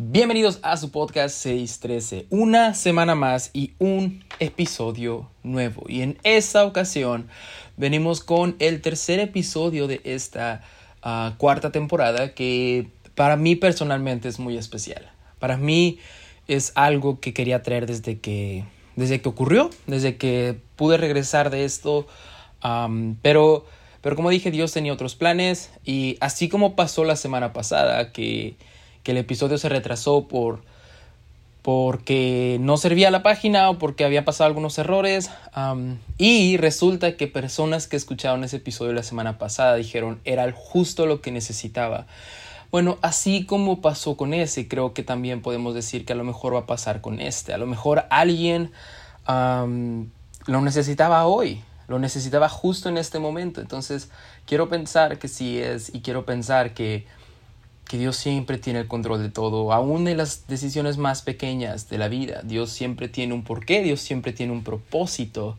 Bienvenidos a su podcast 613, una semana más y un episodio nuevo. Y en esta ocasión venimos con el tercer episodio de esta ah, cuarta temporada que para mí personalmente es muy especial. Para mí es algo que quería traer desde que, desde que ocurrió, desde que pude regresar de esto. pero, pero como dije, Dios tenía otros planes y así como pasó la semana pasada que que el episodio se retrasó por porque no servía la página o porque había pasado algunos errores. y resulta que personas que escucharon ese episodio la semana pasada dijeron era justo lo que necesitaba. Bueno, así como pasó con ese, creo que también podemos decir que a lo mejor va a pasar con este. A lo mejor alguien lo necesitaba hoy, lo necesitaba justo en este momento. Entonces, quiero pensar que sí es y quiero pensar que que Dios siempre tiene el control de todo, aún en las decisiones más pequeñas de la vida. Dios siempre tiene un porqué, Dios siempre tiene un propósito.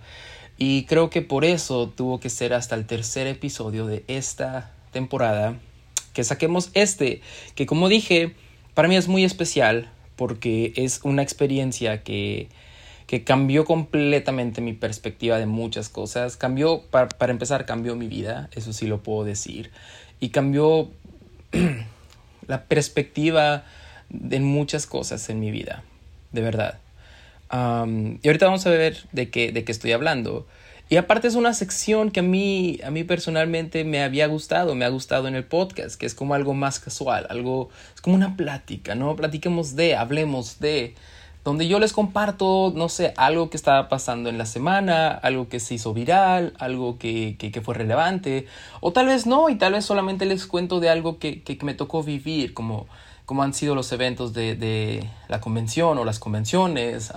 Y creo que por eso tuvo que ser hasta el tercer episodio de esta temporada que saquemos este, que como dije, para mí es muy especial porque es una experiencia que, que cambió completamente mi perspectiva de muchas cosas. Cambió, para, para empezar, cambió mi vida, eso sí lo puedo decir. Y cambió la perspectiva en muchas cosas en mi vida, de verdad. y ahorita vamos a ver de qué, de qué estoy hablando. Y aparte es una sección que a mí, a mí personalmente me había gustado, me ha gustado en el podcast, que es como algo más casual, algo, es como una plática, ¿no? Platiquemos de, hablemos de, donde yo les comparto, no sé, algo que estaba pasando en la semana, algo que se hizo viral, algo que, que, fue relevante, o tal vez no, y tal vez solamente les cuento de algo que, que me tocó vivir, como, como han sido los eventos de, de la convención o las convenciones,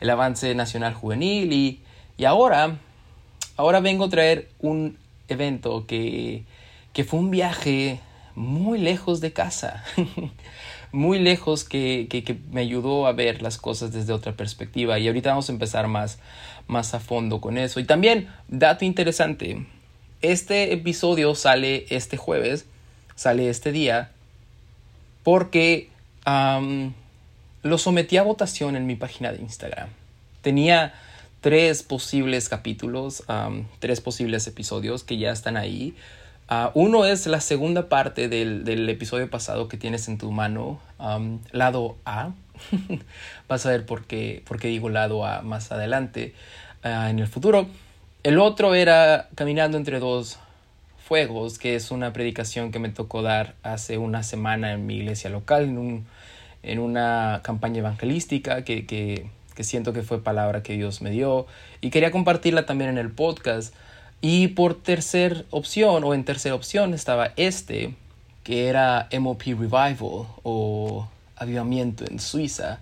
el avance nacional juvenil, y, y ahora, ahora vengo a traer un evento que, que fue un viaje muy lejos de casa. muy lejos que, que, me ayudó a ver las cosas desde otra perspectiva. Y ahorita vamos a empezar más, más a fondo con eso. Y también, dato interesante, este episodio sale este jueves, sale este día, porque lo sometí a votación en mi página de Instagram. Tenía tres posibles capítulos, tres posibles episodios que ya están ahí. Ah, uno es la segunda parte del, del, episodio pasado que tienes en tu mano, lado A. Vas a ver por qué, por qué digo lado A más adelante ah, en el futuro. El otro era Caminando entre dos fuegos, que es una predicación que me tocó dar hace una semana en mi iglesia local, en, un, en una campaña evangelística que, que, que siento que fue palabra que Dios me dio. Y quería compartirla también en el podcast. Y por tercer opción, o en tercera opción, estaba este, que era MOP Revival o Avivamiento en Suiza,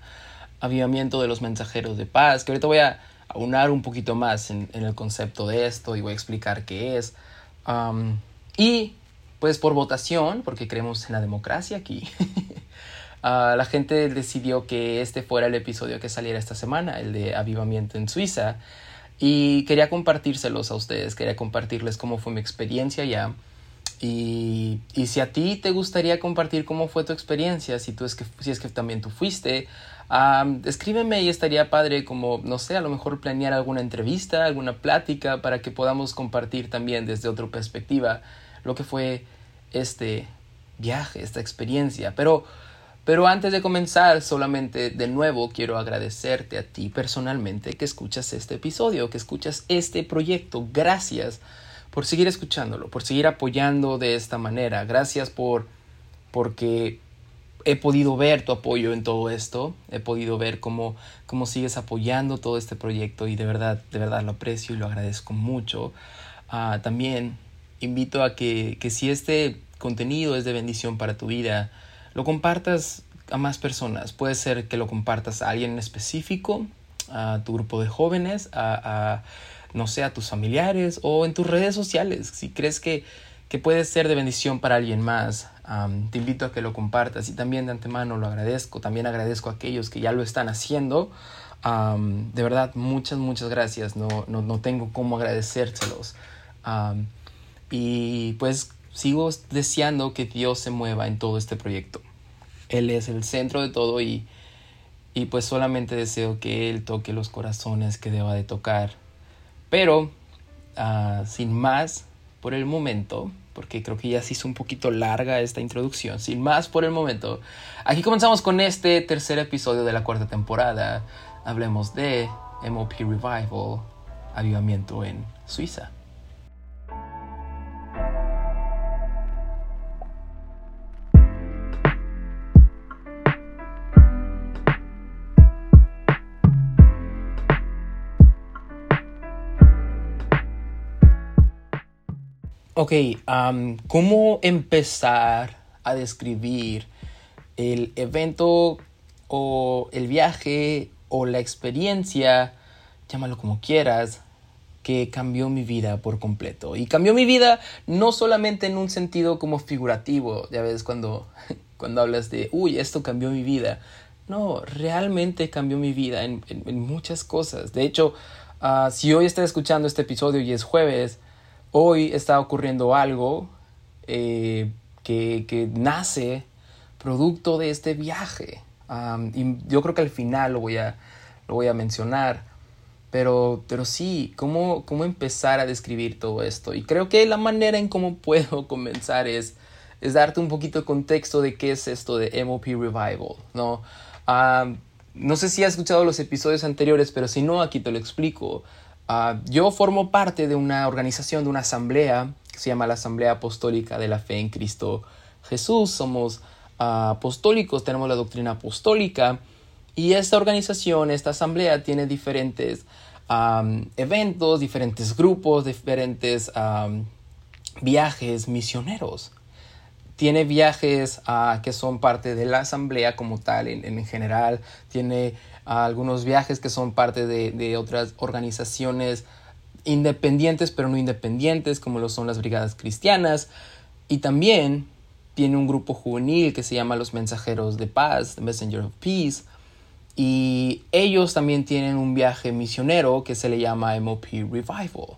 Avivamiento de los Mensajeros de Paz, que ahorita voy a aunar un poquito más en, el concepto de esto y voy a explicar qué es. y pues por votación, porque creemos en la democracia aquí, ah, la gente decidió que este fuera el episodio que saliera esta semana, el de Avivamiento en Suiza. Y quería compartírselos a ustedes, quería compartirles cómo fue mi experiencia ya. Y, y, si a ti te gustaría compartir cómo fue tu experiencia, si, tú es, que, si es que también tú fuiste, escríbeme y estaría padre como, no sé, a lo mejor planear alguna entrevista, alguna plática para que podamos compartir también desde otra perspectiva lo que fue este viaje, esta experiencia. Pero pero antes de comenzar, solamente de nuevo quiero agradecerte a ti personalmente que escuchas este episodio, que escuchas este proyecto. Gracias por seguir escuchándolo, por seguir apoyando de esta manera. Gracias por porque he podido ver tu apoyo en todo esto, he podido ver cómo, cómo sigues apoyando todo este proyecto y de verdad, de verdad lo aprecio y lo agradezco mucho. Ah, también invito a que, que si este contenido es de bendición para tu vida, lo compartas a más personas. Puede ser que lo compartas a alguien en específico, a tu grupo de jóvenes, a, no sé, a tus familiares o en tus redes sociales. Si crees que, que puede ser de bendición para alguien más, te invito a que lo compartas y también de antemano lo agradezco. También agradezco a aquellos que ya lo están haciendo. de verdad, muchas, muchas gracias. No, no, no tengo cómo agradecérselos. y pues sigo deseando que Dios se mueva en todo este proyecto. Él es el centro de todo y, y pues solamente deseo que Él toque los corazones que deba de tocar. Pero, ah, sin más, por el momento, porque creo que ya se hizo un poquito larga esta introducción, sin más por el momento, aquí comenzamos con este tercer episodio de la cuarta temporada. Hablemos de MOP Revival, avivamiento en Suiza. Ok, ¿cómo empezar a describir el evento o el viaje o la experiencia, llámalo como quieras, que cambió mi vida por completo? Y cambió mi vida no solamente en un sentido como figurativo, ya ves cuando, cuando hablas de, uy, esto cambió mi vida. No, realmente cambió mi vida en, muchas cosas. De hecho, ah, si hoy estás escuchando este episodio y es jueves, hoy está ocurriendo algo eh, que, nace producto de este viaje. y yo creo que al final lo voy a, lo voy a mencionar. Pero, pero sí, ¿cómo, ¿cómo empezar a describir todo esto? Y creo que la manera en cómo puedo comenzar es, es darte un poquito de contexto de qué es esto de MOP Revival, ¿no? no sé si has escuchado los episodios anteriores, pero si no, aquí te lo explico. Ah, yo formo parte de una organización, de una asamblea que se llama la Asamblea Apostólica de la Fe en Cristo Jesús. Somos ah, apostólicos, tenemos la doctrina apostólica y esta organización, esta asamblea tiene diferentes eventos, diferentes grupos, diferentes viajes misioneros. Tiene viajes ah, que son parte de la asamblea como tal en, en general, tiene algunos viajes que son parte de, otras organizaciones independientes pero no independientes como lo son las brigadas cristianas. Y también tiene un grupo juvenil que se llama los mensajeros de paz, Messenger of Peace. Y ellos también tienen un viaje misionero que se le llama MOP Revival.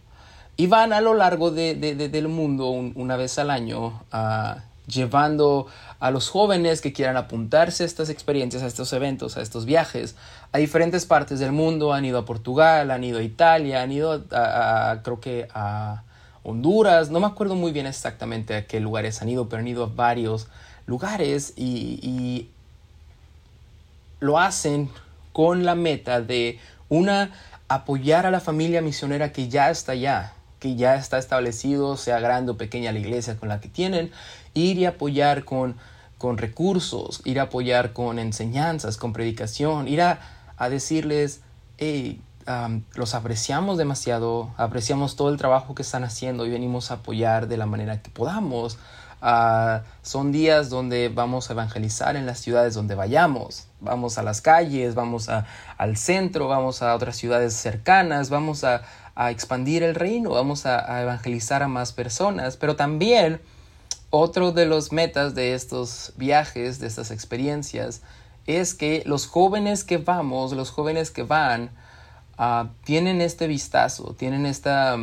Y van a lo largo del mundo una vez al año a llevando a los jóvenes que quieran apuntarse a estas experiencias, a estos eventos, a estos viajes, a diferentes partes del mundo. Han ido a Portugal, han ido a Italia, han ido a, creo que a Honduras, no me acuerdo muy bien exactamente a qué lugares han ido, pero han ido a varios lugares y, lo hacen con la meta de una apoyar a la familia misionera que ya está allá, que ya está establecido, sea grande o pequeña la iglesia con la que tienen, ir y apoyar con, con recursos, ir a apoyar con enseñanzas, con predicación, ir a, decirles, hey, los apreciamos demasiado, apreciamos todo el trabajo que están haciendo y venimos a apoyar de la manera que podamos. Ah, son días donde vamos a evangelizar en las ciudades donde vayamos. Vamos a las calles, vamos a, al centro, vamos a otras ciudades cercanas, vamos a, a expandir el reino, vamos a, evangelizar a más personas, pero también otro de los metas de estos viajes, de estas experiencias, es que los jóvenes que vamos, los jóvenes que van, ah, tienen este vistazo, tienen esta,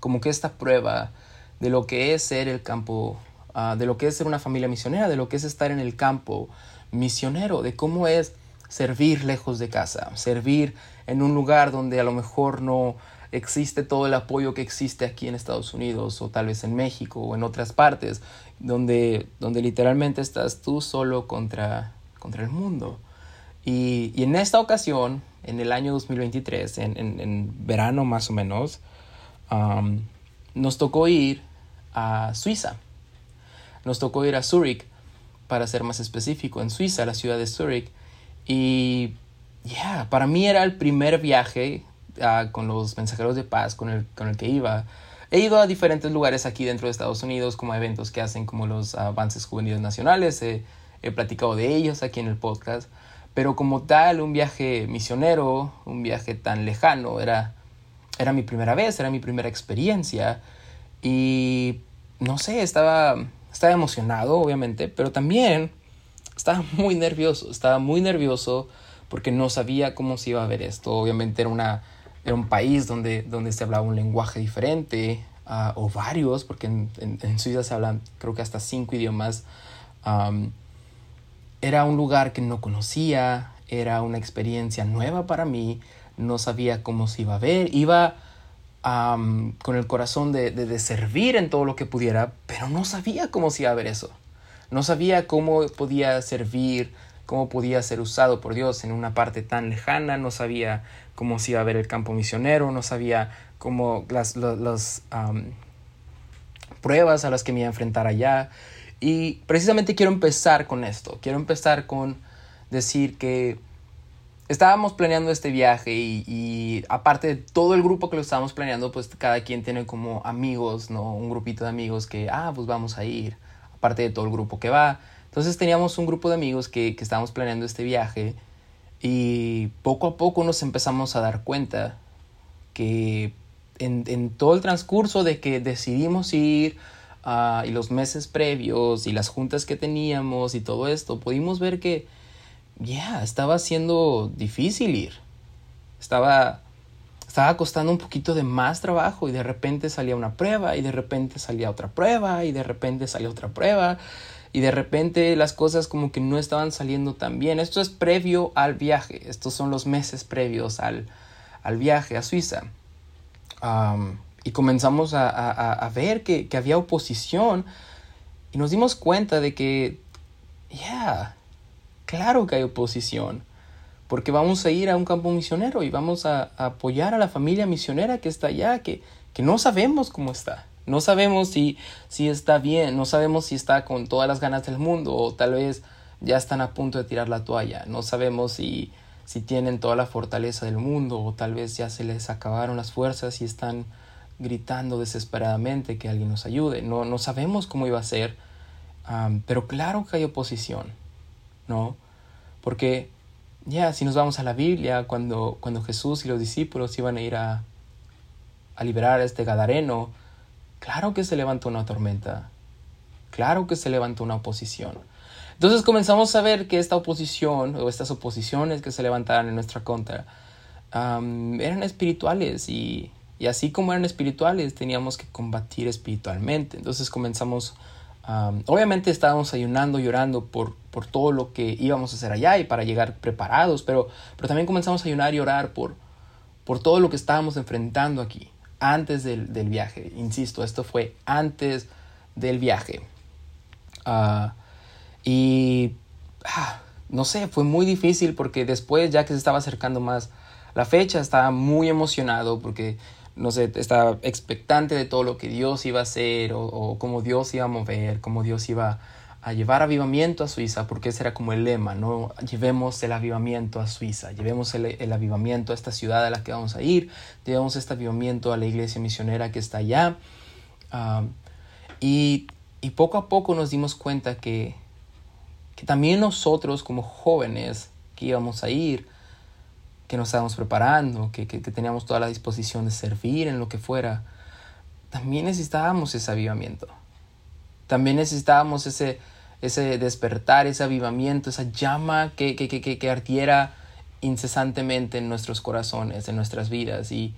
como que esta prueba de lo que es ser el campo, ah, de lo que es ser una familia misionera, de lo que es estar en el campo misionero, de cómo es servir lejos de casa, servir en un lugar donde a lo mejor no existe todo el apoyo que existe aquí en Estados Unidos o tal vez en México o en otras partes, donde, donde literalmente estás tú solo contra, contra el mundo. Y, en esta ocasión, en el año 2023, en, en, verano más o menos, nos tocó ir a Suiza. Nos tocó ir a Zurich, para ser más específico, en Suiza, la ciudad de Zurich. Y para mí era el primer viaje ah, con los mensajeros de paz con el, con el que iba. He ido a diferentes lugares aquí dentro de Estados Unidos, como eventos que hacen como los avances juveniles nacionales. he platicado de ellos aquí en el podcast. Pero como tal, un viaje misionero, un viaje tan lejano, era, era mi primera vez, era mi primera experiencia. Y no sé, estaba, estaba emocionado, obviamente, pero también estaba muy nervioso, estaba muy nervioso porque no sabía cómo se iba a ver esto. Obviamente era, una, era un país donde, donde se hablaba un lenguaje diferente, ah, o varios, porque en, Suiza se hablan creo que hasta cinco idiomas. era un lugar que no conocía, era una experiencia nueva para mí, no sabía cómo se iba a ver, iba con el corazón de, de, servir en todo lo que pudiera, pero no sabía cómo se iba a ver eso. No sabía cómo podía servir, cómo podía ser usado por Dios en una parte tan lejana, no sabía cómo se iba a ver el campo misionero, no sabía cómo las, pruebas a las que me iba a enfrentar allá. Y precisamente quiero empezar con esto, quiero empezar con decir que estábamos planeando este viaje y, aparte de todo el grupo que lo estábamos planeando, pues cada quien tiene como amigos, ¿no? Un grupito de amigos que, ah, pues vamos a ir, aparte de todo el grupo que va. Entonces teníamos un grupo de amigos que, que estábamos planeando este viaje y poco a poco nos empezamos a dar cuenta que en, en todo el transcurso de que decidimos ir uh, y los meses previos y las juntas que teníamos y todo esto, pudimos ver que ya estaba siendo difícil ir. Estaba, estaba costando un poquito de más trabajo y de repente salía una prueba y de repente salía otra prueba y de repente salía otra prueba y de repente las cosas como que no estaban saliendo tan bien. Esto es previo al viaje, estos son los meses previos al, al viaje a Suiza. y comenzamos a, a, ver que, que, había oposición y nos dimos cuenta de que, ya, Claro que hay oposición, porque vamos a ir a un campo misionero y vamos a, apoyar a la familia misionera que está allá, que, que no sabemos cómo está. No sabemos si, si está bien, no sabemos si está con todas las ganas del mundo o tal vez ya están a punto de tirar la toalla. No sabemos si, si tienen toda la fortaleza del mundo o tal vez ya se les acabaron las fuerzas y están gritando desesperadamente que alguien nos ayude. No, no sabemos cómo iba a ser, pero claro que hay oposición. ¿no? Porque ya, si nos vamos a la Biblia, cuando, cuando Jesús y los discípulos iban a ir a, a liberar a este Gadareno, claro que se levantó una tormenta, claro que se levantó una oposición. Entonces comenzamos a ver que esta oposición o estas oposiciones que se levantaban en nuestra contra eran espirituales y, y, así como eran espirituales teníamos que combatir espiritualmente. Entonces comenzamos obviamente estábamos ayunando, llorando por, por todo lo que íbamos a hacer allá y para llegar preparados, pero, pero también comenzamos a ayunar y orar por, por todo lo que estábamos enfrentando aquí, antes del, viaje. Insisto, esto fue antes del viaje. Ah, y ah, no sé, fue muy difícil porque después, ya que se estaba acercando más la fecha, estaba muy emocionado porque no sé, estaba expectante de todo lo que Dios iba a hacer o, cómo Dios iba a mover, cómo Dios iba a llevar avivamiento a Suiza, porque ese era como el lema, ¿no? Llevemos el avivamiento a Suiza, llevemos el, avivamiento a esta ciudad a la que vamos a ir, llevemos este avivamiento a la iglesia misionera que está allá. Ah, y, y, poco a poco nos dimos cuenta que, que también nosotros como jóvenes que íbamos a ir, que nos estábamos preparando, que, que, teníamos toda la disposición de servir en lo que fuera, también necesitábamos ese avivamiento. También necesitábamos ese, ese despertar, ese avivamiento, esa llama que, que, que, que ardiera incesantemente en nuestros corazones, en nuestras vidas. Y,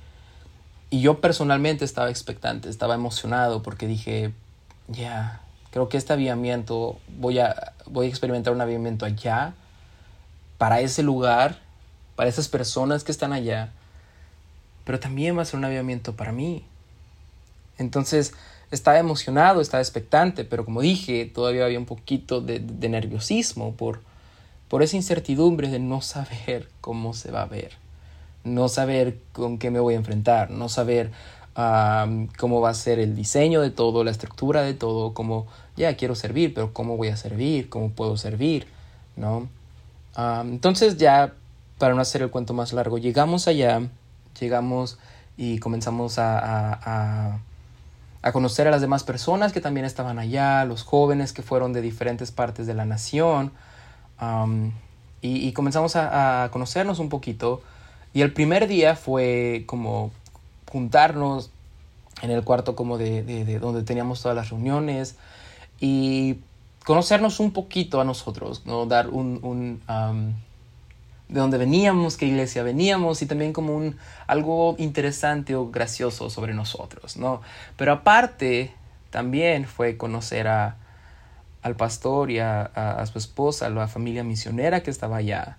y yo personalmente estaba expectante, estaba emocionado porque dije, ya, creo que este avivamiento, voy a, voy a experimentar un avivamiento allá, para ese lugar, para esas personas que están allá, pero también va a ser un avivamiento para mí. Entonces, estaba emocionado, estaba expectante, pero como dije, todavía había un poquito de, nerviosismo por, por esa incertidumbre de no saber cómo se va a ver, no saber con qué me voy a enfrentar, no saber cómo va a ser el diseño de todo, la estructura de todo, cómo ya quiero servir, pero cómo voy a servir, cómo puedo servir, ¿no? entonces ya para no hacer el cuento más largo, llegamos allá, llegamos y comenzamos a, conocer a las demás personas que también estaban allá, los jóvenes que fueron de diferentes partes de la nación, y, comenzamos a, conocernos un poquito. Y el primer día fue como juntarnos en el cuarto como de, de, donde teníamos todas las reuniones y conocernos un poquito a nosotros, ¿no? dar un de dónde veníamos, qué iglesia veníamos y también como un algo interesante o gracioso sobre nosotros, ¿no? Pero aparte también fue conocer a, al pastor y a, su esposa, a la familia misionera que estaba allá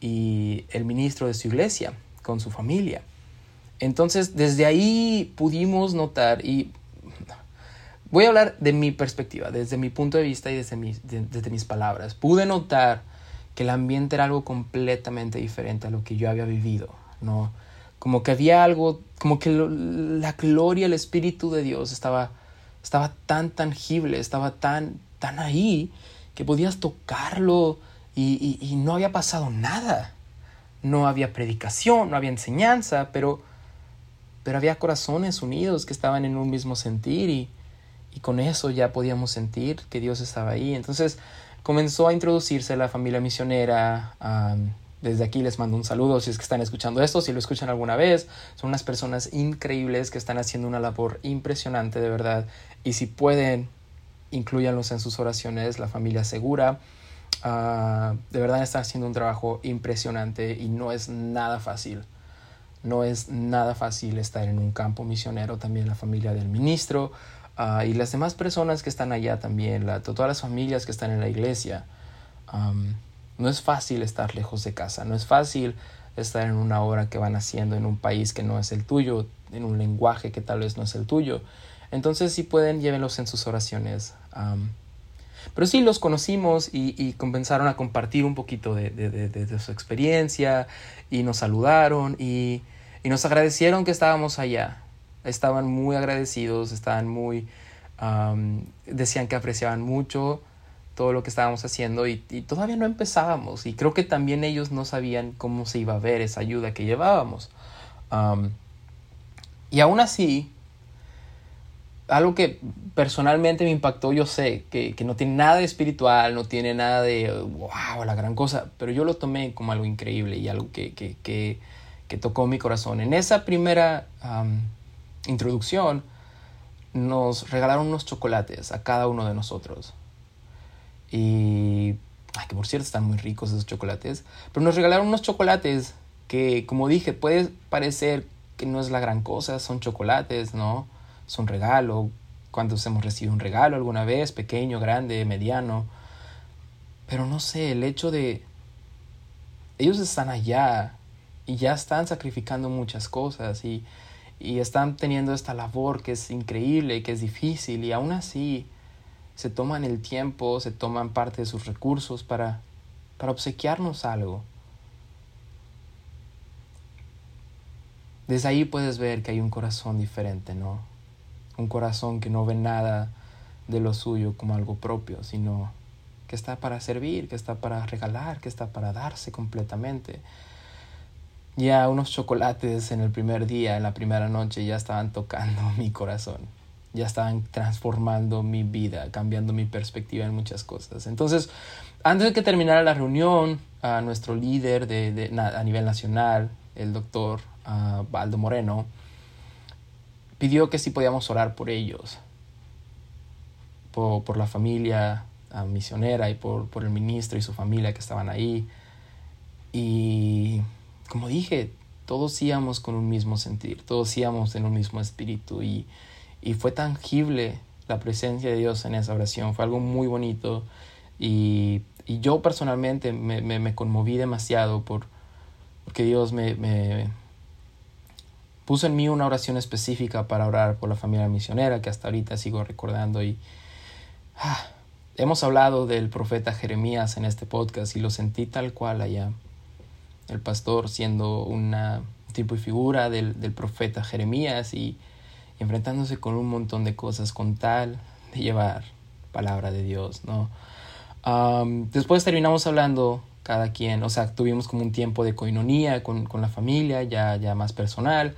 y el ministro de su iglesia con su familia. Entonces, desde ahí pudimos notar y voy a hablar de mi perspectiva, desde mi punto de vista y desde, desde mis palabras. Pude notar que el ambiente era algo completamente diferente a lo que yo había vivido, ¿no? Como que había algo, como que la gloria, el Espíritu de Dios estaba, estaba tan tangible, estaba tan, tan ahí, que podías tocarlo y, y, no había pasado nada. No había predicación, no había enseñanza, pero, pero había corazones unidos que estaban en un mismo sentir y, y con eso ya podíamos sentir que Dios estaba ahí. Entonces comenzó a introducirse la familia misionera. desde aquí les mando un saludo si es que están escuchando esto, si lo escuchan alguna vez. Son unas personas increíbles que están haciendo una labor impresionante de verdad. Y si pueden, incluyanlos en sus oraciones, la familia segura. Ah, de verdad están haciendo un trabajo impresionante y no es nada fácil. No es nada fácil estar en un campo misionero, también la familia del ministro ah, y las demás personas que están allá también, la, todas las familias que están en la iglesia. no es fácil estar lejos de casa, no es fácil estar en una obra que van haciendo en un país que no es el tuyo, en un lenguaje que tal vez no es el tuyo. Entonces, si pueden, llévenlos en sus oraciones. pero sí, los conocimos y, comenzaron a compartir un poquito de, su experiencia y nos saludaron y, nos agradecieron que estábamos allá. Estaban muy agradecidos, estaban muy... decían que apreciaban mucho todo lo que estábamos haciendo y, todavía no empezábamos y creo que también ellos no sabían cómo se iba a ver esa ayuda que llevábamos. y aún así, algo que personalmente me impactó, yo sé que, no tiene nada de espiritual, no tiene nada de, wow, la gran cosa, pero yo lo tomé como algo increíble y algo que, que, que, tocó mi corazón. En esa primera introducción nos regalaron unos chocolates a cada uno de nosotros. Y, ay, que por cierto están muy ricos esos chocolates, pero nos regalaron unos chocolates que, como dije, puede parecer que no es la gran cosa, son chocolates, ¿no? es un regalo. ¿Cuántos hemos recibido un regalo alguna vez? Pequeño, grande, mediano. Pero no sé, el hecho de... Ellos están allá y ya están sacrificando muchas cosas y, y están teniendo esta labor que es increíble, que es difícil y aún así se toman el tiempo, se toman parte de sus recursos para, para obsequiarnos algo. Desde ahí puedes ver que hay un corazón diferente, ¿no? un corazón que no ve nada de lo suyo como algo propio, sino que está para servir, que está para regalar, que está para darse completamente. Ya unos chocolates en el primer día, en la primera noche, ya estaban tocando mi corazón, ya estaban transformando mi vida, cambiando mi perspectiva en muchas cosas. Entonces, antes de que terminara la reunión, a nuestro líder de, a nivel nacional, el doctor uh, Baldo Moreno, pidió que sí podíamos orar por ellos, por, la familia ah, misionera y por, por el ministro y su familia que estaban ahí. Y como dije, todos íbamos con un mismo sentir, todos íbamos en un mismo espíritu y, y fue tangible la presencia de Dios en esa oración, fue algo muy bonito y, y yo personalmente me, me, conmoví demasiado por, porque Dios me, puso en mí una oración específica para orar por la familia misionera que hasta ahorita sigo recordando y ah, hemos hablado del profeta Jeremías en este podcast y lo sentí tal cual allá. El pastor siendo una tipo y figura del, profeta Jeremías y, enfrentándose con un montón de cosas con tal de llevar palabra de Dios, ¿no? después terminamos hablando cada quien, o sea, tuvimos como un tiempo de coinonía con, con la familia, ya, ya más personal.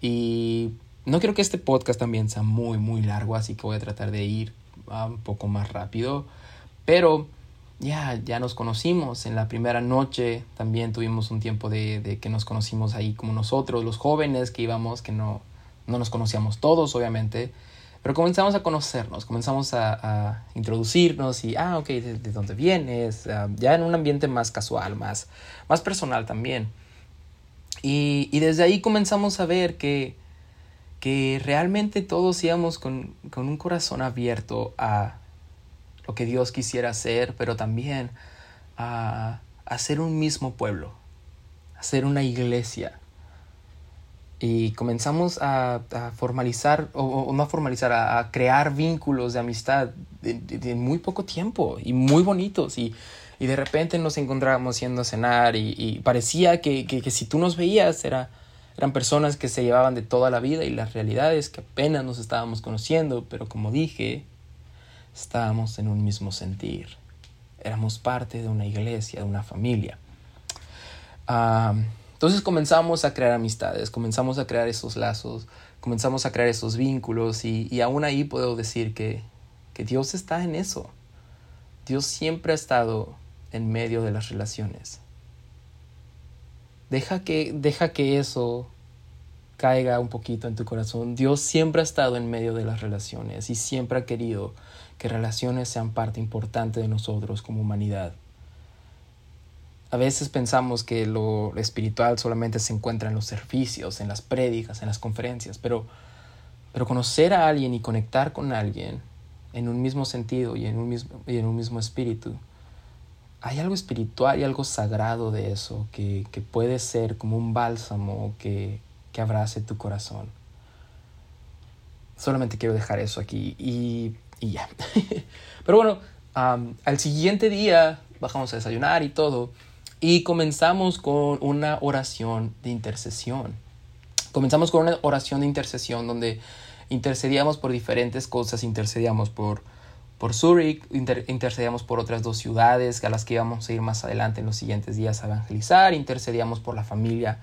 Y no quiero que este podcast también sea muy, muy largo, así que voy a tratar de ir un poco más rápido. Pero ya, ya nos conocimos. En la primera noche también tuvimos un tiempo de, de, que nos conocimos ahí como nosotros, los jóvenes que íbamos, que no, no nos conocíamos todos, obviamente. Pero comenzamos a conocernos, comenzamos a, introducirnos y, ah, ok, ¿de, dónde vienes? Ah, ya en un ambiente más casual, más, más personal también. Y, y desde ahí comenzamos a ver que, que realmente todos íbamos con, con un corazón abierto a lo que Dios quisiera hacer, pero también a, hacer un mismo pueblo, hacer una iglesia. Y comenzamos a, formalizar, o, no a formalizar, a, crear vínculos de amistad en muy poco tiempo y muy bonitos. Y, y de repente nos encontrábamos yendo cenar y, parecía que, que, si tú nos veías era, eran personas que se llevaban de toda la vida y la realidad es que apenas nos estábamos conociendo, pero como dije, estábamos en un mismo sentir. Éramos parte de una iglesia, de una familia. entonces comenzamos a crear amistades, comenzamos a crear esos lazos, comenzamos a crear esos vínculos y, y aún ahí puedo decir que, que Dios está en eso. Dios siempre ha estado en medio de las relaciones. Deja que, deja que eso caiga un poquito en tu corazón. Dios siempre ha estado en medio de las relaciones y siempre ha querido que relaciones sean parte importante de nosotros como humanidad. A veces pensamos que lo espiritual solamente se encuentra en los servicios, en las prédicas, en las conferencias, pero, pero conocer a alguien y conectar con alguien en un mismo sentido y en un mismo, y en un mismo espíritu, hay algo espiritual y algo sagrado de eso que, que puede ser como un bálsamo que, que abrace tu corazón. Solamente quiero dejar eso aquí y y ya. Pero bueno, al siguiente día bajamos a desayunar y todo y comenzamos con una oración de intercesión. Comenzamos con una oración de intercesión donde intercedíamos por diferentes cosas, intercedíamos por, por Zurich, intercedíamos por otras dos ciudades a las que íbamos a ir más adelante en los siguientes días a evangelizar, intercedíamos por la familia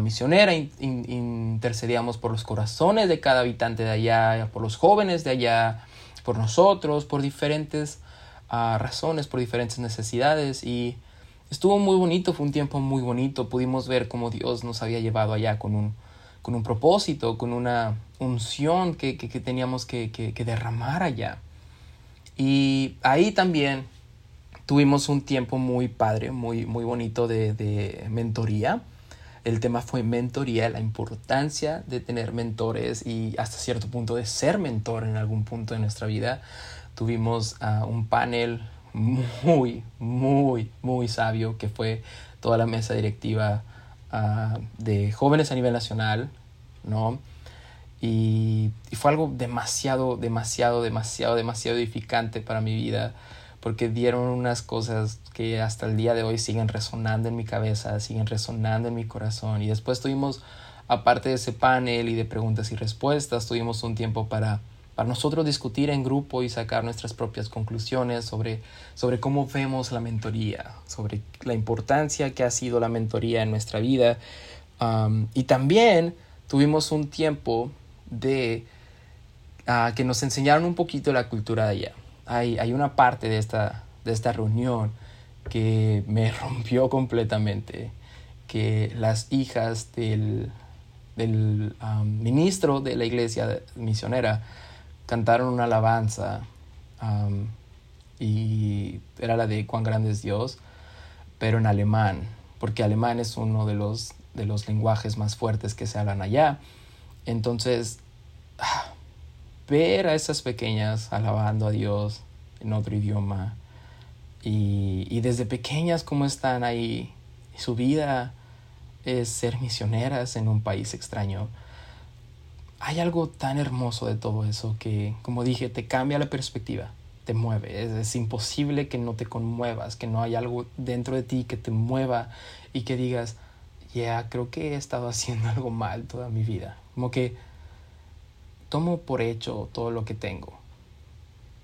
misionera, intercedíamos por los corazones de cada habitante de allá, por los jóvenes de allá, por nosotros, por diferentes ah, razones, por diferentes necesidades y estuvo muy bonito, fue un tiempo muy bonito, pudimos ver cómo Dios nos había llevado allá con un, con un propósito, con una unción que, que, teníamos que, que, derramar allá. Y ahí también tuvimos un tiempo muy padre, muy, muy bonito de, de mentoría el tema fue mentoría, la importancia de tener mentores y hasta cierto punto de ser mentor en algún punto de nuestra vida. Tuvimos uh, un panel muy, muy, muy sabio que fue toda la mesa directiva uh, de jóvenes a nivel nacional, ¿no? Y, y, fue algo demasiado, demasiado, demasiado, demasiado edificante para mi vida porque dieron unas cosas que hasta el día de hoy siguen resonando en mi cabeza, siguen resonando en mi corazón. Y después tuvimos, aparte de ese panel y de preguntas y respuestas, tuvimos un tiempo para, para nosotros discutir en grupo y sacar nuestras propias conclusiones sobre, sobre cómo vemos la mentoría, sobre la importancia que ha sido la mentoría en nuestra vida. y también tuvimos un tiempo de ah, que nos enseñaron un poquito la cultura de allá hay, una parte de esta, de esta reunión que me rompió completamente, que las hijas del, del ministro de la iglesia misionera cantaron una alabanza y era la de cuán grande es Dios, pero en alemán, porque alemán es uno de los, de los lenguajes más fuertes que se hablan allá. Entonces, ah, ver a esas pequeñas alabando a Dios en otro idioma y, y desde pequeñas como están ahí, su vida es ser misioneras en un país extraño. Hay algo tan hermoso de todo eso que, como dije, te cambia la perspectiva, te mueve. Es, imposible que no te conmuevas, que no hay algo dentro de ti que te mueva y que digas, ya, creo que he estado haciendo algo mal toda mi vida. Como que tomo por hecho todo lo que tengo.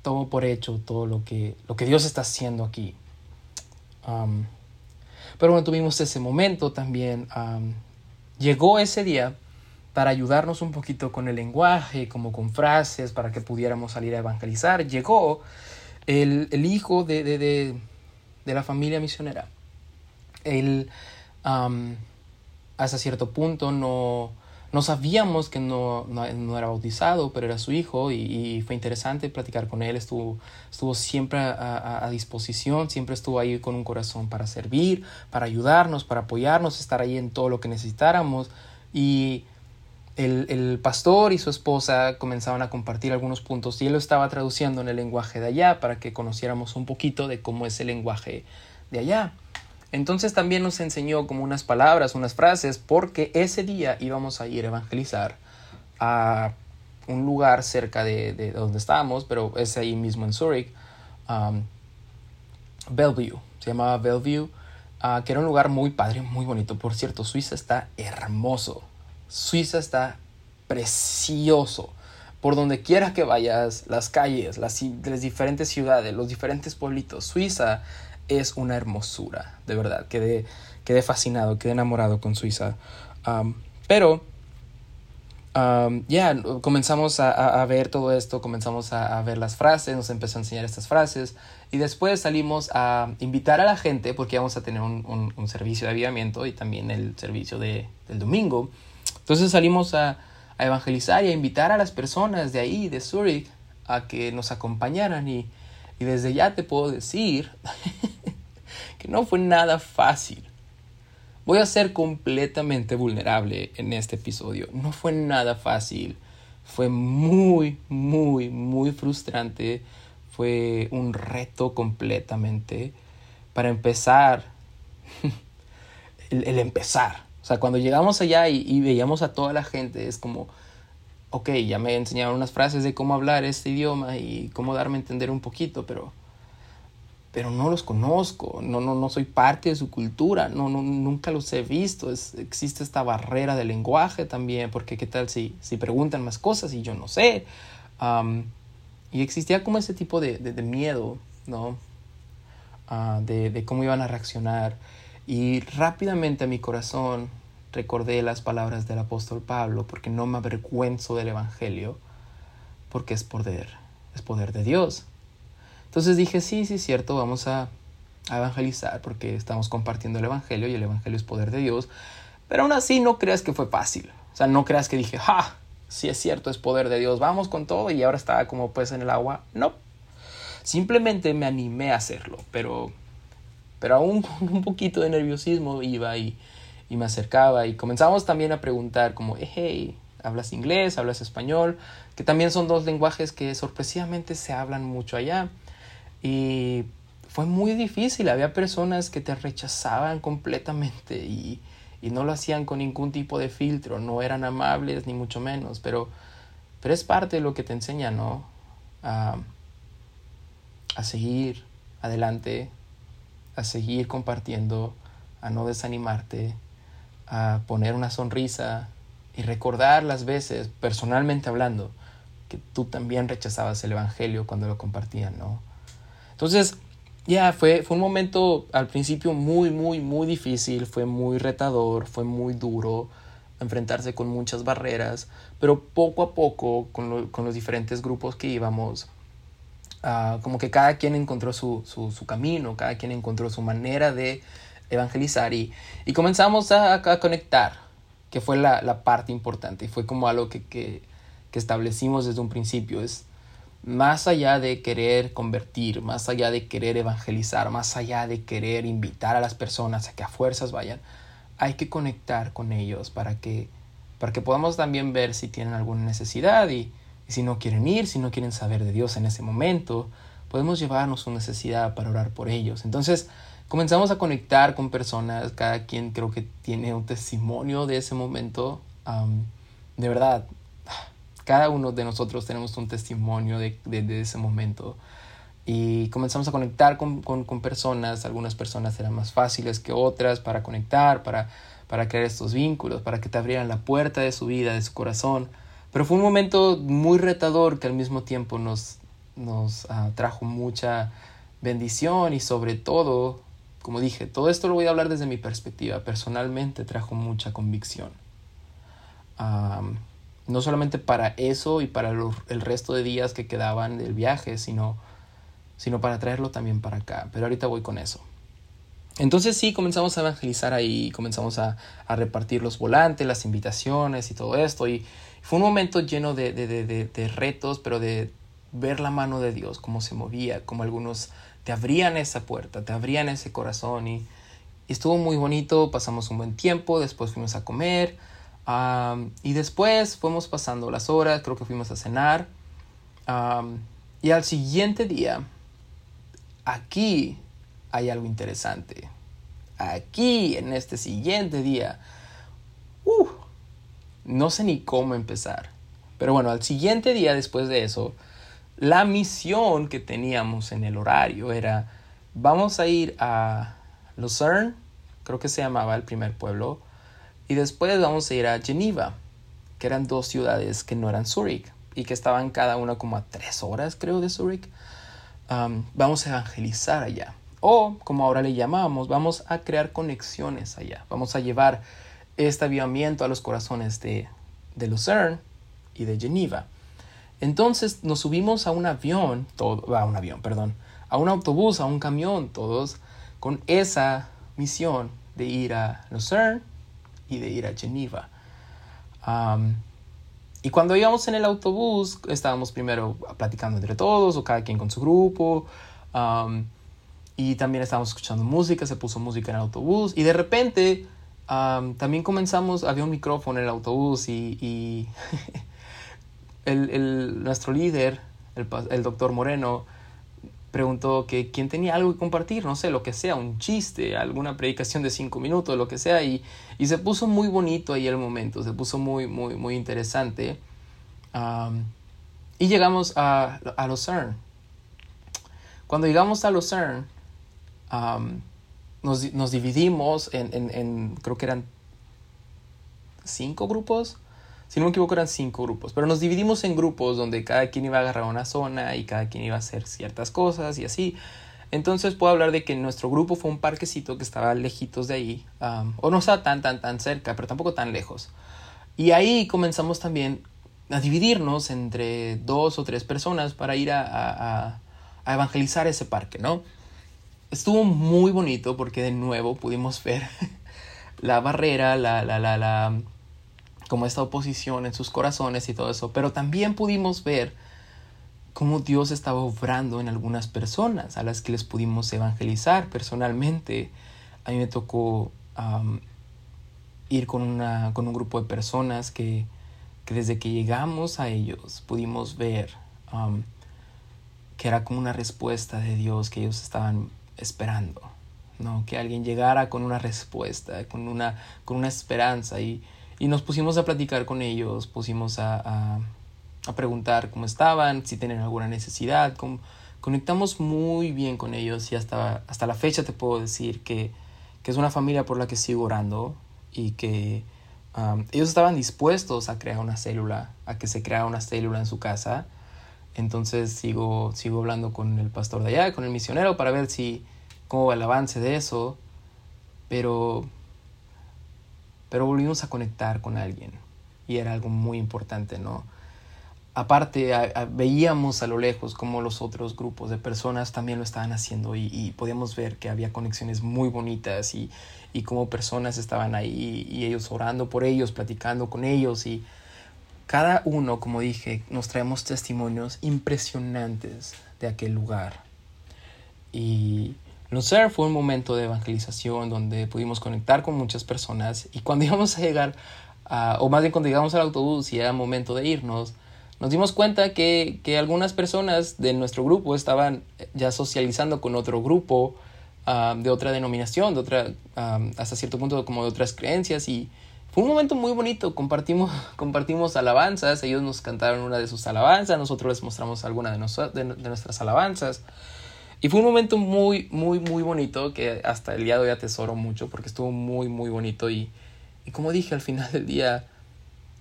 Tomo por hecho todo lo que, lo que Dios está haciendo aquí. Pero bueno, tuvimos ese momento también. Llegó ese día para ayudarnos un poquito con el lenguaje, como con frases, para que pudiéramos salir a evangelizar. Llegó el, el hijo de, de, de, de, la familia misionera. Él hasta cierto punto no, no sabíamos que no, no, era bautizado, pero era su hijo y, fue interesante platicar con él. Estuvo, estuvo siempre a, disposición, siempre estuvo ahí con un corazón para servir, para ayudarnos, para apoyarnos, estar ahí en todo lo que necesitáramos. Y el, el, pastor y su esposa comenzaban a compartir algunos puntos y él lo estaba traduciendo en el lenguaje de allá para que conociéramos un poquito de cómo es el lenguaje de allá. Entonces también nos enseñó como unas palabras, unas frases, porque ese día íbamos a ir a evangelizar a un lugar cerca de, de donde estábamos, pero es ahí mismo en Zurich, um, Bellevue, se llamaba Bellevue, uh, que era un lugar muy padre, muy bonito. Por cierto, Suiza está hermoso, Suiza está precioso. Por donde quiera que vayas, las calles, las, las diferentes ciudades, los diferentes pueblitos, Suiza es una hermosura, de verdad. Quedé, quedé fascinado, quedé enamorado con Suiza. Pero, ya, comenzamos a, a, ver todo esto, comenzamos a, a, ver las frases, nos empezó a enseñar estas frases y después salimos a invitar a la gente porque vamos a tener un, un, servicio de avivamiento y también el servicio de, del domingo. Entonces salimos a, a evangelizar y a invitar a las personas de ahí, de Zurich, a que nos acompañaran y y desde ya te puedo decir que no fue nada fácil. Voy a ser completamente vulnerable en este episodio. No fue nada fácil. Fue muy, muy, muy frustrante. Fue un reto completamente. Para empezar, el, empezar. O sea, cuando llegamos allá y veíamos a toda la gente, es como, ok, ya me enseñaron unas frases de cómo hablar este idioma y cómo darme a entender un poquito, pero, pero no los conozco, no, no, no soy parte de su cultura, no, no, nunca los he visto, es, existe esta barrera de lenguaje también, porque qué tal si, si preguntan más cosas y yo no sé. Um, y existía como ese tipo de, de, de miedo, ¿no? Uh, de, de cómo iban a reaccionar. Y rápidamente a mi corazón recordé las palabras del apóstol Pablo, porque no me avergüenzo del Evangelio, porque es poder, es poder de Dios. Entonces dije, sí, sí, cierto, vamos a, evangelizar, porque estamos compartiendo el Evangelio y el Evangelio es poder de Dios, pero aún así no creas que fue fácil. O sea, no creas que dije, ja, sí es cierto, es poder de Dios, vamos con todo y ahora estaba como pues en el agua. No, simplemente me animé a hacerlo, pero, pero aún con un poquito de nerviosismo iba y y me acercaba y comenzamos también a preguntar como, hey, ¿hablas inglés? ¿Hablas español? Que también son dos lenguajes que sorpresivamente se hablan mucho allá. Y fue muy difícil, había personas que te rechazaban completamente y, y no lo hacían con ningún tipo de filtro, no eran amables ni mucho menos, pero, pero es parte de lo que te enseña, ¿no? A, a seguir adelante, a seguir compartiendo, a no desanimarte, a poner una sonrisa y recordar las veces, personalmente hablando, que tú también rechazabas el Evangelio cuando lo compartían, ¿no? Entonces, ya, fue, fue un momento al principio muy, muy, muy difícil, fue muy retador, fue muy duro enfrentarse con muchas barreras, pero poco a poco, con, lo, con los diferentes grupos que íbamos, uh, como que cada quien encontró su, su camino, cada quien encontró su manera de evangelizar y, y comenzamos a, conectar, que fue la, la, parte importante y fue como algo que, que, que, establecimos desde un principio. Es más allá de querer convertir, más allá de querer evangelizar, más allá de querer invitar a las personas a que a fuerzas vayan, hay que conectar con ellos para que, para que podamos también ver si tienen alguna necesidad y, y si no quieren ir, si no quieren saber de Dios en ese momento, podemos llevarnos su necesidad para orar por ellos. Entonces, comenzamos a conectar con personas, cada quien creo que tiene un testimonio de ese momento. Um, de verdad, cada uno de nosotros tenemos un testimonio de, de, de ese momento. Y comenzamos a conectar con, con, con, personas, algunas personas eran más fáciles que otras para conectar, para, para crear estos vínculos, para que te abrieran la puerta de su vida, de su corazón. Pero fue un momento muy retador que al mismo tiempo nos, nos uh, trajo mucha bendición y sobre todo como dije, todo esto lo voy a hablar desde mi perspectiva. Personalmente trajo mucha convicción. No solamente para eso y para el resto de días que quedaban del viaje, sino, sino para traerlo también para acá. Pero ahorita voy con eso. Entonces sí, comenzamos a evangelizar ahí, comenzamos a, repartir los volantes, las invitaciones y todo esto. Y fue un momento lleno de, de retos, pero de ver la mano de Dios, cómo se movía, cómo algunos te abrían esa puerta, te abrían ese corazón y, estuvo muy bonito, pasamos un buen tiempo, después fuimos a comer, y después fuimos pasando las horas, creo que fuimos a cenar. y al siguiente día, aquí hay algo interesante. Aquí, en este siguiente día, uh, no sé ni cómo empezar. Pero bueno, al siguiente día después de eso, la misión que teníamos en el horario era, vamos a ir a Lucerne, creo que se llamaba el primer pueblo, y después vamos a ir a Geneva, que eran dos ciudades que no eran Zurich y que estaban cada una como a tres horas, creo, de Zurich. vamos a evangelizar allá. O, como ahora le llamamos, vamos a crear conexiones allá. Vamos a llevar este avivamiento a los corazones de, de Lucerne y de Geneva. Entonces nos subimos a un avión, a un avión, perdón, a un autobús, a un camión, todos con esa misión de ir a Lucerne y de ir a Geneva. y cuando íbamos en el autobús, estábamos primero platicando entre todos o cada quien con su grupo. y también estábamos escuchando música, se puso música en el autobús. Y de repente también comenzamos, había un micrófono en el autobús y, el, nuestro líder, el, el doctor Moreno, preguntó que quién tenía algo que compartir, no sé, lo que sea, un chiste, alguna predicación de cinco minutos, lo que sea, y, y se puso muy bonito ahí el momento, se puso muy, muy, muy interesante. y llegamos a, a Lucerne. Cuando llegamos a Lucerne, nos, nos, dividimos en, en, en, creo que eran cinco grupos, si no me equivoco eran cinco grupos, pero nos dividimos en grupos donde cada quien iba a agarrar una zona y cada quien iba a hacer ciertas cosas y así. Entonces puedo hablar de que nuestro grupo fue un parquecito que estaba lejitos de ahí, o no estaba tan, tan, tan cerca, pero tampoco tan lejos. Y ahí comenzamos también a dividirnos entre dos o tres personas para ir a, a evangelizar ese parque, ¿no? Estuvo muy bonito porque de nuevo pudimos ver la barrera, la, la, la, la como esta oposición en sus corazones y todo eso, pero también pudimos ver cómo Dios estaba obrando en algunas personas a las que les pudimos evangelizar personalmente. A mí me tocó ir con, una, con un grupo de personas que, que, desde que llegamos a ellos pudimos ver que era como una respuesta de Dios que ellos estaban esperando. ¿no? Que alguien llegara con una respuesta, con una, con una esperanza y, y nos pusimos a platicar con ellos, pusimos a, a, preguntar cómo estaban, si tienen alguna necesidad. conectamos muy bien con ellos y hasta, hasta la fecha te puedo decir que, que es una familia por la que sigo orando y que um, ellos estaban dispuestos a crear una célula, a que se creara una célula en su casa. Entonces sigo, sigo hablando con el pastor de allá, con el misionero, para ver si cómo va el avance de eso. Pero pero volvimos a conectar con alguien y era algo muy importante, ¿no? Aparte, veíamos a lo lejos como los otros grupos de personas también lo estaban haciendo y, podíamos ver que había conexiones muy bonitas y, y como personas estaban ahí y ellos orando por ellos, platicando con ellos y cada uno, como dije, nos traemos testimonios impresionantes de aquel lugar. Y Lucer fue un momento de evangelización donde pudimos conectar con muchas personas y cuando íbamos a llegar, o más bien cuando llegamos al autobús y era momento de irnos, nos dimos cuenta que, que algunas personas de nuestro grupo estaban ya socializando con otro grupo ah, de otra denominación, de otra, ah, hasta cierto punto como de otras creencias y fue un momento muy bonito, compartimos, compartimos alabanzas, ellos nos cantaron una de sus alabanzas, nosotros les mostramos alguna de, de nuestras alabanzas. Y fue un momento muy, muy, muy bonito que hasta el día de hoy atesoro mucho porque estuvo muy, muy bonito y, y como dije al final del día,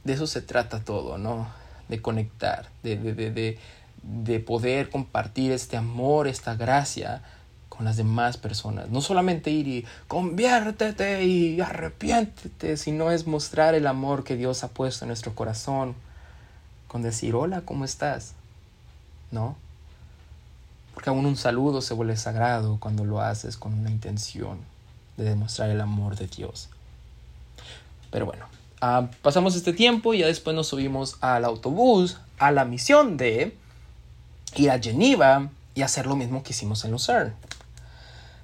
de eso se trata todo, ¿no? De conectar, de, de, de, de, poder compartir este amor, esta gracia con las demás personas. No solamente ir y conviértete y arrepiéntete, sino es mostrar el amor que Dios ha puesto en nuestro corazón con decir, hola, ¿cómo estás? ¿No? Porque aún un saludo se vuelve sagrado cuando lo haces con una intención de demostrar el amor de Dios. Pero bueno, ah, pasamos este tiempo y ya después nos subimos al autobús a la misión de ir a Geneva y hacer lo mismo que hicimos en Lucerne.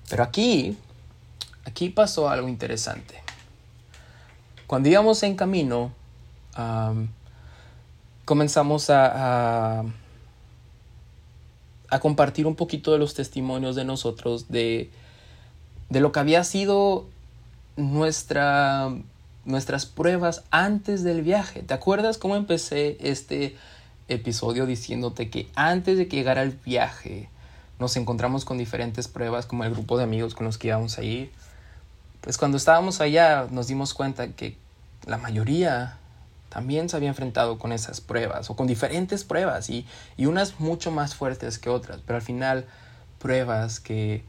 Pero aquí, aquí pasó algo interesante. cuando íbamos en camino, comenzamos a, a, compartir un poquito de los testimonios de nosotros, de, de lo que había sido nuestra, nuestras pruebas antes del viaje. ¿Te acuerdas cómo empecé este episodio diciéndote que antes de que llegara el viaje nos encontramos con diferentes pruebas como el grupo de amigos con los que íbamos a ir? Pues cuando estábamos allá nos dimos cuenta que la mayoría también se había enfrentado con esas pruebas o con diferentes pruebas y, y unas mucho más fuertes que otras, pero al final pruebas que,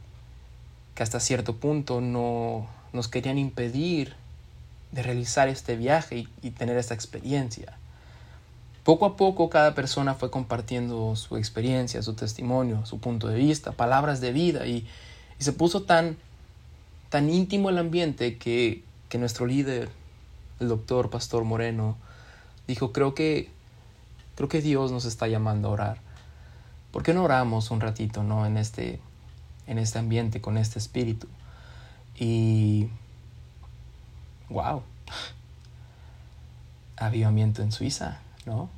que hasta cierto punto no nos querían impedir de realizar este viaje y, tener esta experiencia. Poco a poco cada persona fue compartiendo su experiencia, su testimonio, su punto de vista, palabras de vida y, y se puso tan, tan íntimo el ambiente que, que nuestro líder, el doctor Pastor Moreno, dijo, creo que, creo que Dios nos está llamando a orar. ¿Por qué no oramos un ratito, no? En este, en este ambiente, con este espíritu. Y, wow, avivamiento en Suiza, ¿no?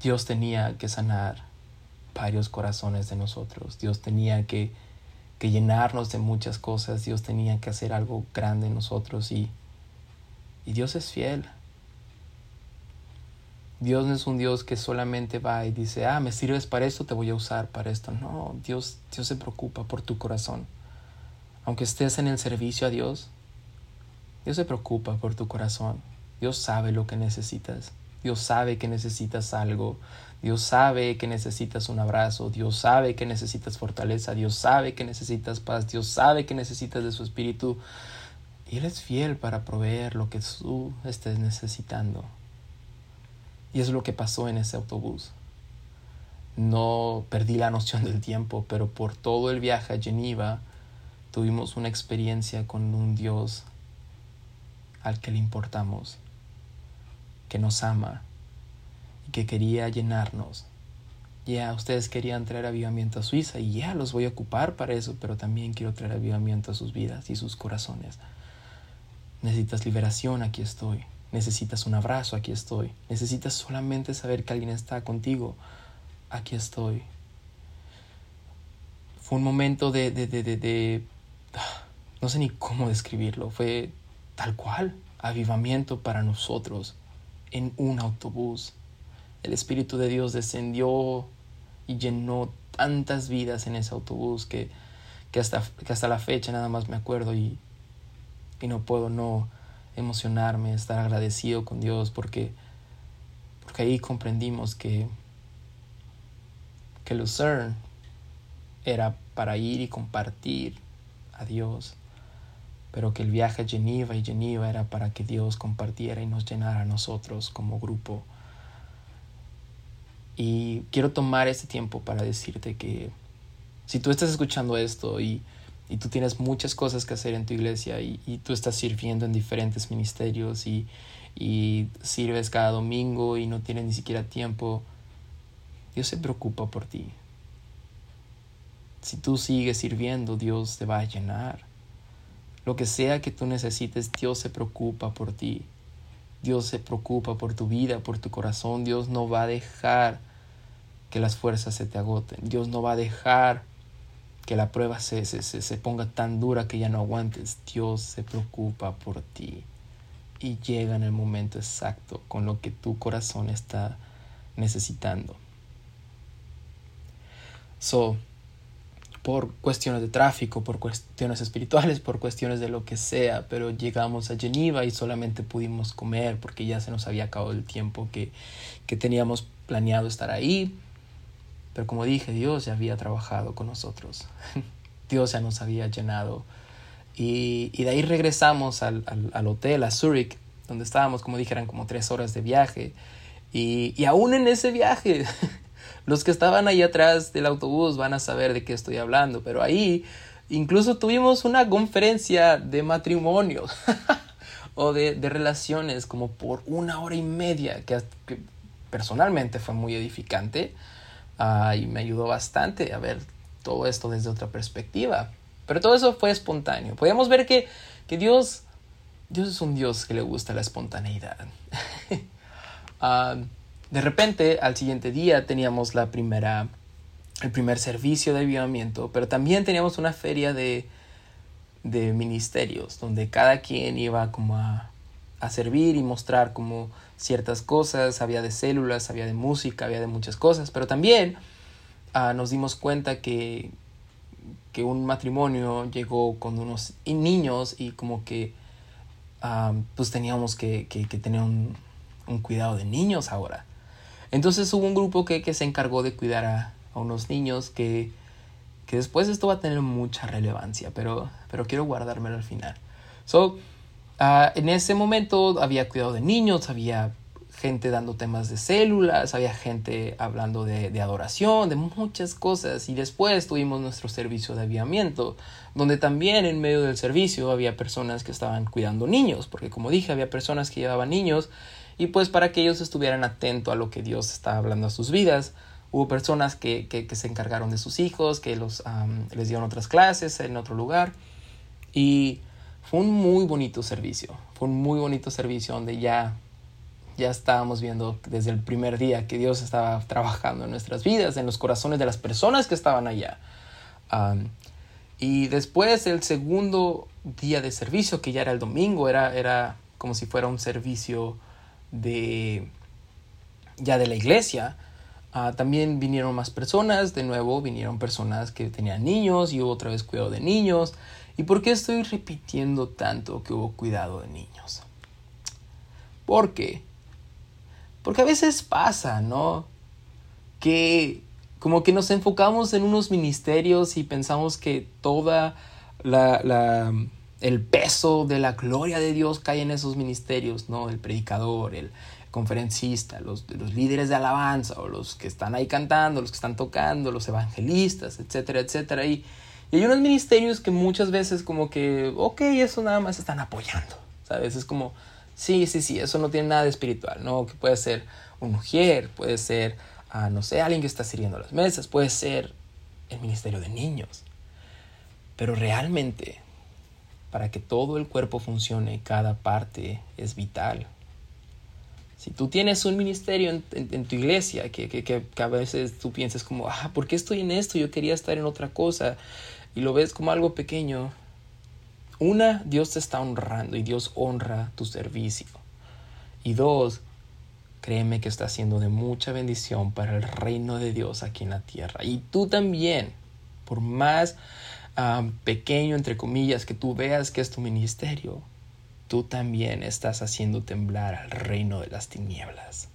Dios tenía que sanar varios corazones de nosotros. Dios tenía que, que llenarnos de muchas cosas. Dios tenía que hacer algo grande en nosotros y y Dios es fiel. Dios no es un Dios que solamente va y dice, ah, me sirves para esto, te voy a usar para esto. No, Dios, Dios se preocupa por tu corazón. Aunque estés en el servicio a Dios, Dios se preocupa por tu corazón. Dios sabe lo que necesitas. Dios sabe que necesitas algo. Dios sabe que necesitas un abrazo. Dios sabe que necesitas fortaleza. Dios sabe que necesitas paz. Dios sabe que necesitas de su espíritu. Y Él es fiel para proveer lo que tú estés necesitando. Y es lo que pasó en ese autobús. No perdí la noción del tiempo, pero por todo el viaje a Geneva tuvimos una experiencia con un Dios al que le importamos, que nos ama y que quería llenarnos. Ya, ustedes querían traer avivamiento a Suiza y ya los voy a ocupar para eso, pero también quiero traer avivamiento a sus vidas y sus corazones. Necesitas liberación, aquí estoy. Necesitas un abrazo, aquí estoy. Necesitas solamente saber que alguien está contigo, aquí estoy. Fue un momento de, de, de, de, no sé ni cómo describirlo, fue tal cual, avivamiento para nosotros en un autobús. El Espíritu de Dios descendió y llenó tantas vidas en ese autobús que, que, hasta, que hasta la fecha nada más me acuerdo y y no puedo no emocionarme, estar agradecido con Dios porque, porque ahí comprendimos que, que Lucerne era para ir y compartir a Dios, pero que el viaje a Geneva y Geneva era para que Dios compartiera y nos llenara a nosotros como grupo. Y quiero tomar este tiempo para decirte que si tú estás escuchando esto y y tú tienes muchas cosas que hacer en tu iglesia y, tú estás sirviendo en diferentes ministerios y, y sirves cada domingo y no tienes ni siquiera tiempo, Dios se preocupa por ti. Si tú sigues sirviendo, Dios te va a llenar. Lo que sea que tú necesites, Dios se preocupa por ti. Dios se preocupa por tu vida, por tu corazón. Dios no va a dejar que las fuerzas se te agoten. Dios no va a dejar que la prueba se, se, se, ponga tan dura que ya no aguantes. Dios se preocupa por ti y llega en el momento exacto con lo que tu corazón está necesitando. So, por cuestiones de tráfico, por cuestiones espirituales, por cuestiones de lo que sea, pero llegamos a Geneva y solamente pudimos comer porque ya se nos había acabado el tiempo que, que teníamos planeado estar ahí. Pero como dije, Dios ya había trabajado con nosotros. Dios ya nos había llenado. Y, y de ahí regresamos al, al, hotel, a Zurich, donde estábamos, como dije, eran como tres horas de viaje. Y, y aún en ese viaje, los que estaban ahí atrás del autobús van a saber de qué estoy hablando. Pero ahí incluso tuvimos una conferencia de matrimonios o de, de, relaciones como por una hora y media, que personalmente fue muy edificante Ah, y me ayudó bastante a ver todo esto desde otra perspectiva. Pero todo eso fue espontáneo. Podíamos ver que, que Dios, Dios es un Dios que le gusta la espontaneidad. Ah, de repente, al siguiente día teníamos la primera, el primer servicio de avivamiento, pero también teníamos una feria de, de ministerios, donde cada quien iba como a, a servir y mostrar como ciertas cosas, había de células, había de música, había de muchas cosas, pero también ah, nos dimos cuenta que, que un matrimonio llegó con unos niños y como que ah, pues teníamos que, que, tener un, un, cuidado de niños ahora. Entonces hubo un grupo que, que se encargó de cuidar a, a unos niños que, que después esto va a tener mucha relevancia, pero, pero quiero guardármelo al final. So, Ah, en ese momento había cuidado de niños, había gente dando temas de células, había gente hablando de, adoración, de muchas cosas. Y después tuvimos nuestro servicio de aviamiento, donde también en medio del servicio había personas que estaban cuidando niños, porque como dije, había personas que llevaban niños y pues para que ellos estuvieran atentos a lo que Dios estaba hablando a sus vidas. Hubo personas que, que, se encargaron de sus hijos, que los, les dieron otras clases en otro lugar. Y fue un muy bonito servicio, fue un muy bonito servicio donde ya, ya estábamos viendo desde el primer día que Dios estaba trabajando en nuestras vidas, en los corazones de las personas que estaban allá. y después el segundo día de servicio, que ya era el domingo, era, era como si fuera un servicio de ya de la iglesia. Ah, también vinieron más personas, de nuevo vinieron personas que tenían niños y hubo otra vez cuidado de niños. ¿Y por qué estoy repitiendo tanto que hubo cuidado de niños? ¿Por qué? Porque a veces pasa, ¿no? Que como que nos enfocamos en unos ministerios y pensamos que toda la, el peso de la gloria de Dios cae en esos ministerios, ¿no? El predicador, el conferencista, los, los líderes de alabanza o los que están ahí cantando, los que están tocando, los evangelistas, etcétera, etcétera. Y, y hay unos ministerios que muchas veces como que, ok, eso nada más están apoyando, ¿sabes? Es como, sí, sí, sí, eso no tiene nada de espiritual, ¿no? Que puede ser un mujer, puede ser, ah, no sé, alguien que está sirviendo las mesas, puede ser el ministerio de niños. Pero realmente, para que todo el cuerpo funcione, cada parte es vital. Si tú tienes un ministerio en, tu iglesia que, que, que, a veces tú piensas como, ah, ¿por qué estoy en esto? Yo quería estar en otra cosa y lo ves como algo pequeño, una, Dios te está honrando y Dios honra tu servicio. Y dos, créeme que está siendo de mucha bendición para el reino de Dios aquí en la tierra. Y tú también, por más ah, pequeño, entre comillas, que tú veas que es tu ministerio, tú también estás haciendo temblar al reino de las tinieblas.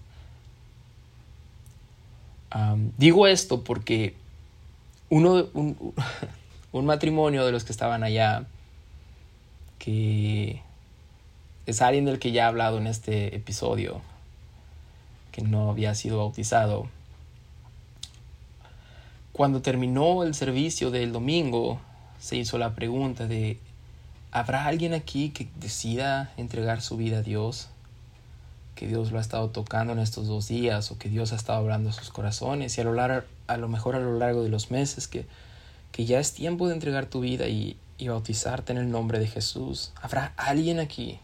Ah, digo esto porque uno, un, un matrimonio de los que estaban allá, que es alguien del que ya he hablado en este episodio, que no había sido bautizado. Cuando terminó el servicio del domingo, se hizo la pregunta de, ¿habrá alguien aquí que decida entregar su vida a Dios? Que Dios lo ha estado tocando en estos dos días o que Dios ha estado hablando a sus corazones y a lo, largo, a lo mejor a lo largo de los meses que que ya es tiempo de entregar tu vida y, bautizarte en el nombre de Jesús. ¿Habrá alguien aquí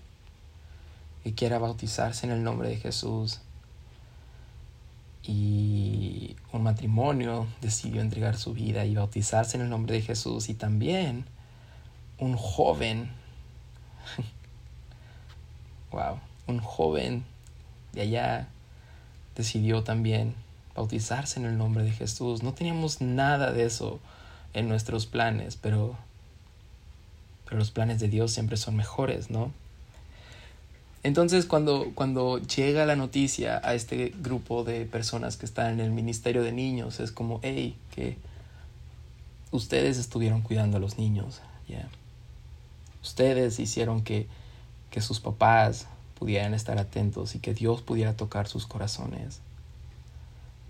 que quiera bautizarse en el nombre de Jesús? Y un matrimonio decidió entregar su vida y bautizarse en el nombre de Jesús. Y también un joven, wow, un joven de allá decidió también bautizarse en el nombre de Jesús. No teníamos nada de eso en nuestros planes, pero, pero los planes de Dios siempre son mejores, ¿no? Entonces cuando, cuando llega la noticia a este grupo de personas que están en el Ministerio de Niños, es como, hey, que ustedes estuvieron cuidando a los niños, ya. Ustedes hicieron que, que sus papás pudieran estar atentos y que Dios pudiera tocar sus corazones.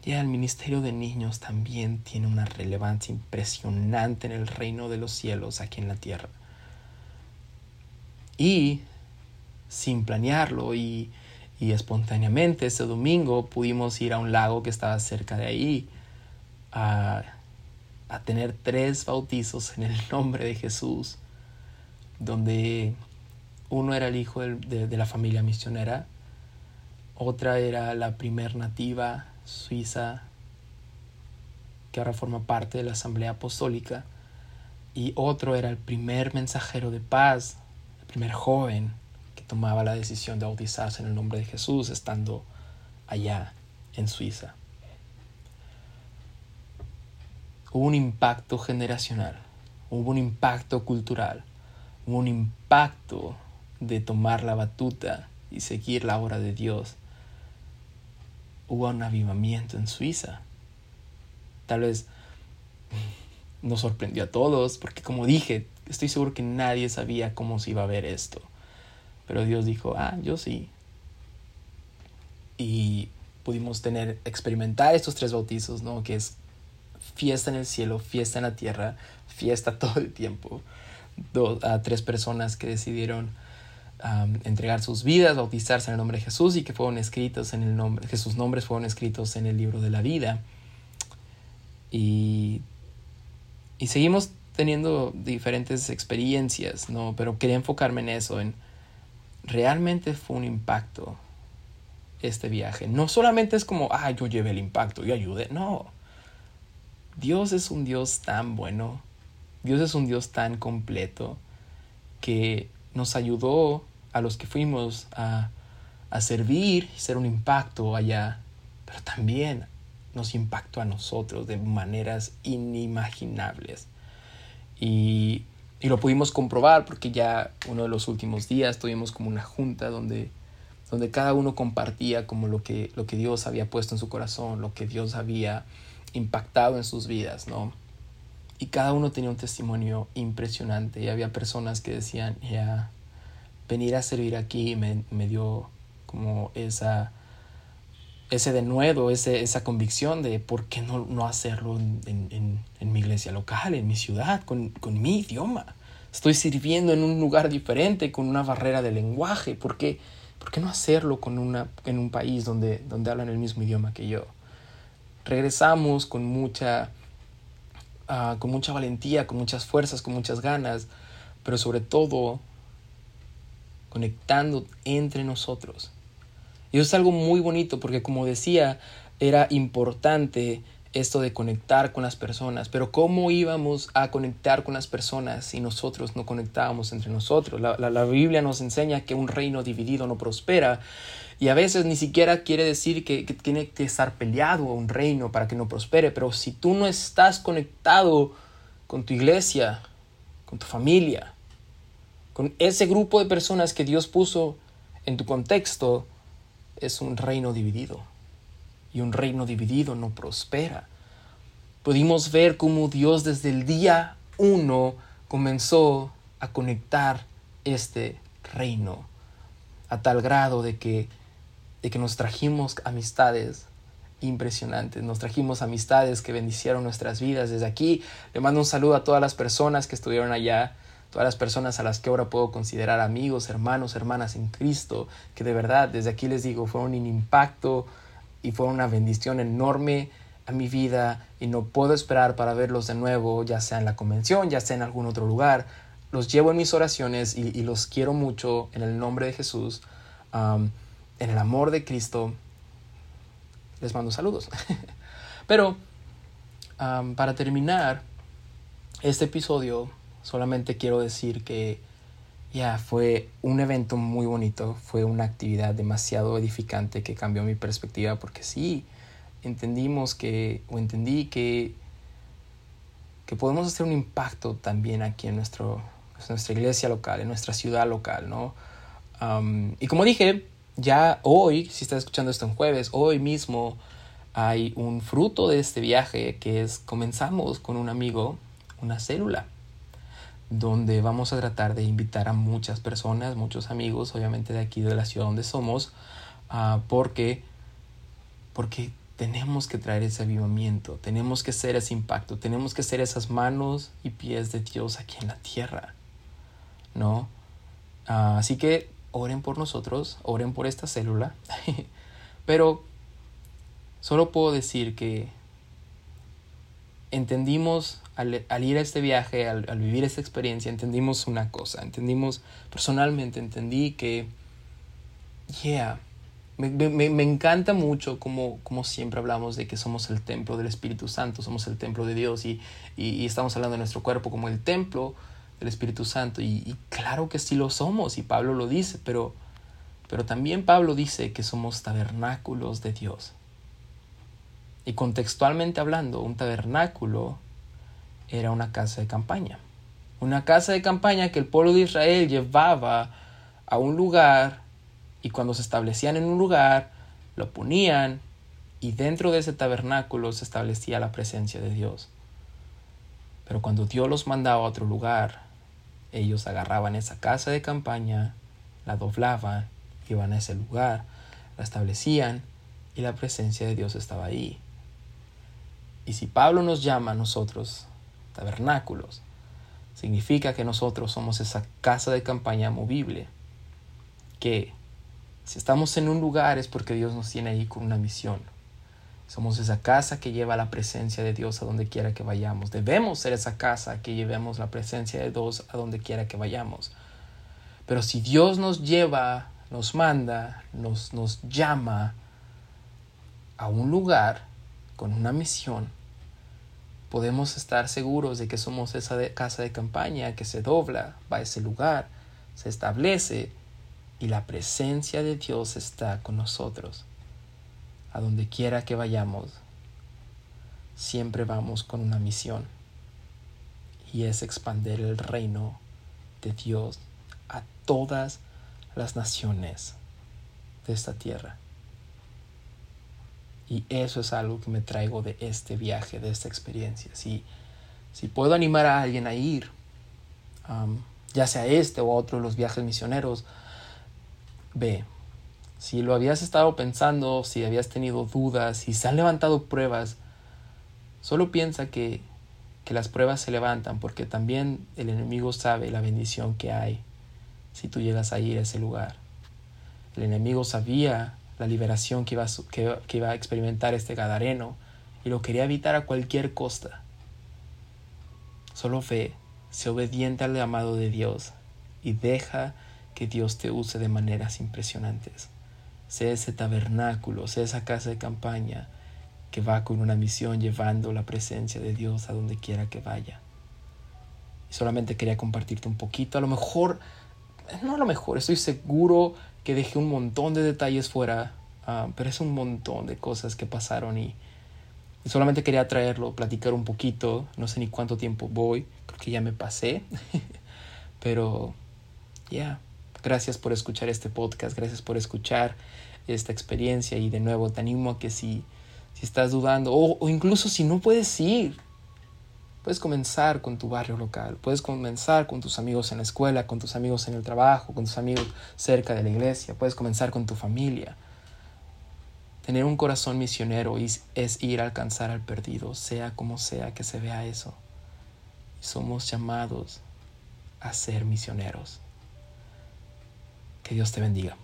Ya el ministerio de niños también tiene una relevancia impresionante en el reino de los cielos aquí en la tierra. Y sin planearlo y, y espontáneamente ese domingo pudimos ir a un lago que estaba cerca de ahí a, a tener tres bautizos en el nombre de Jesús donde uno era el hijo de, de la familia misionera, otra era la primer nativa suiza que ahora forma parte de la Asamblea Apostólica, y otro era el primer mensajero de paz, el primer joven que tomaba la decisión de bautizarse en el nombre de Jesús estando allá en Suiza. Hubo un impacto generacional, hubo un impacto cultural, hubo un impacto de tomar la batuta y seguir la obra de Dios. Hubo un avivamiento en Suiza. Tal vez nos sorprendió a todos, porque como dije, estoy seguro que nadie sabía cómo se iba a ver esto. Pero Dios dijo, ah, yo sí. Y pudimos tener, experimentar estos tres bautizos, ¿no? Que es fiesta en el cielo, fiesta en la tierra, fiesta todo el tiempo. a tres personas que decidieron entregar sus vidas, bautizarse en el nombre de Jesús y que fueron escritos en el nombre, que sus nombres fueron escritos en el libro de la vida. Y, y seguimos teniendo diferentes experiencias, ¿no? Pero quería enfocarme en eso, en realmente fue un impacto este viaje. No solamente es como, ah, yo llevé el impacto, yo ayudé, no. Dios es un Dios tan bueno, Dios es un Dios tan completo que nos ayudó a los que fuimos a, a servir y ser un impacto allá, pero también nos impactó a nosotros de maneras inimaginables. Y, y, lo pudimos comprobar porque ya uno de los últimos días tuvimos como una junta donde, donde cada uno compartía como lo que, lo que Dios había puesto en su corazón, lo que Dios había impactado en sus vidas, ¿no? Y cada uno tenía un testimonio impresionante y había personas que decían, ya, venir a servir aquí me, me dio como esa ese denuedo, ese, esa convicción de por qué no, no hacerlo en, en, mi iglesia local, en mi ciudad, con, con, mi idioma. Estoy sirviendo en un lugar diferente, con una barrera de lenguaje. ¿Por qué, por qué no hacerlo con una, en un país donde, donde hablan el mismo idioma que yo? Regresamos con mucha, uh, con mucha valentía, con muchas fuerzas, con muchas ganas, pero sobre todo conectando entre nosotros y eso es algo muy bonito porque como decía, era importante esto de conectar con las personas, pero ¿cómo íbamos a conectar con las personas si nosotros no conectábamos entre nosotros? La, Biblia nos enseña que un reino dividido no prospera y a veces ni siquiera quiere decir que, que tiene que estar peleado un reino para que no prospere, pero si tú no estás conectado con tu iglesia, con tu familia, con ese grupo de personas que Dios puso en tu contexto, es un reino dividido. Y un reino dividido no prospera. Pudimos ver cómo Dios desde el día uno comenzó a conectar este reino a tal grado de que, de que nos trajimos amistades impresionantes, nos trajimos amistades que bendicieron nuestras vidas. Desde aquí le mando un saludo a todas las personas que estuvieron allá todas las personas a las que ahora puedo considerar amigos, hermanos, hermanas en Cristo, que de verdad desde aquí les digo, fueron un impacto y fue una bendición enorme a mi vida y no puedo esperar para verlos de nuevo, ya sea en la convención, ya sea en algún otro lugar. Los llevo en mis oraciones y, los quiero mucho en el nombre de Jesús, en el amor de Cristo. Les mando saludos. Pero para terminar este episodio, Solamente quiero decir que ya fue un evento muy bonito, fue una actividad demasiado edificante que cambió mi perspectiva porque sí, entendimos que, o entendí que, que podemos hacer un impacto también aquí en, nuestro, nuestra iglesia local, en nuestra ciudad local, ¿no? y como dije, ya hoy, si estás escuchando esto en jueves, hoy mismo hay un fruto de este viaje que es comenzamos con un amigo una célula donde vamos a tratar de invitar a muchas personas, muchos amigos, obviamente de aquí de la ciudad donde somos, uh, porque, porque tenemos que traer ese avivamiento, tenemos que ser ese impacto, tenemos que ser esas manos y pies de Dios aquí en la tierra, ¿no? Uh, así que oren por nosotros, oren por esta célula, pero solo puedo decir que entendimos al, ir a este viaje, al, vivir esta experiencia, entendimos una cosa, entendimos, personalmente entendí que, yeah, me, me, encanta mucho como, como, siempre hablamos de que somos el templo del Espíritu Santo, somos el templo de Dios y, y, estamos hablando de nuestro cuerpo como el templo del Espíritu Santo y, y, claro que sí lo somos y Pablo lo dice, pero, pero también Pablo dice que somos tabernáculos de Dios. Y contextualmente hablando, un tabernáculo era una casa de campaña. Una casa de campaña que el pueblo de Israel llevaba a un lugar y cuando se establecían en un lugar, lo ponían y dentro de ese tabernáculo se establecía la presencia de Dios. Pero cuando Dios los mandaba a otro lugar, ellos agarraban esa casa de campaña, la doblaban, iban a ese lugar, la establecían y la presencia de Dios estaba ahí. Y si Pablo nos llama a nosotros tabernáculos, significa que nosotros somos esa casa de campaña movible, que si estamos en un lugar es porque Dios nos tiene ahí con una misión. Somos esa casa que lleva la presencia de Dios a donde quiera que vayamos. Debemos ser esa casa que llevemos la presencia de Dios a donde quiera que vayamos. Pero si Dios nos lleva, nos manda, nos, nos llama a un lugar con una misión, podemos estar seguros de que somos esa casa de campaña que se dobla, va a ese lugar, se establece y la presencia de Dios está con nosotros. A donde quiera que vayamos, siempre vamos con una misión y es expandir el reino de Dios a todas las naciones de esta tierra. Y eso es algo que me traigo de este viaje, de esta experiencia. Si, si puedo animar a alguien a ir, ya sea este o otro de los viajes misioneros, ve. Si lo habías estado pensando, si habías tenido dudas, si se han levantado pruebas, solo piensa que, que las pruebas se levantan porque también el enemigo sabe la bendición que hay si tú llegas a ir a ese lugar. El enemigo sabía la liberación que iba, a, experimentar este Gadareno y lo quería evitar a cualquier costa. Solo fe, sé obediente al llamado de Dios y deja que Dios te use de maneras impresionantes. Sé ese tabernáculo, sé esa casa de campaña que va con una misión llevando la presencia de Dios a donde quiera que vaya. Solamente quería compartirte un poquito, a lo mejor, no a lo mejor, estoy seguro que dejé un montón de detalles fuera, ah, pero es un montón de cosas que pasaron y, solamente quería traerlo, platicar un poquito, no sé ni cuánto tiempo voy, creo que ya me pasé, pero ya, gracias por escuchar este podcast, gracias por escuchar esta experiencia y de nuevo te animo a que si, si estás dudando o, o incluso si no puedes ir, Puedes comenzar con tu barrio local, puedes comenzar con tus amigos en la escuela, con tus amigos en el trabajo, con tus amigos cerca de la iglesia, puedes comenzar con tu familia. Tener un corazón misionero es, ir a alcanzar al perdido, sea como sea que se vea eso. somos llamados a ser misioneros. Que Dios te bendiga.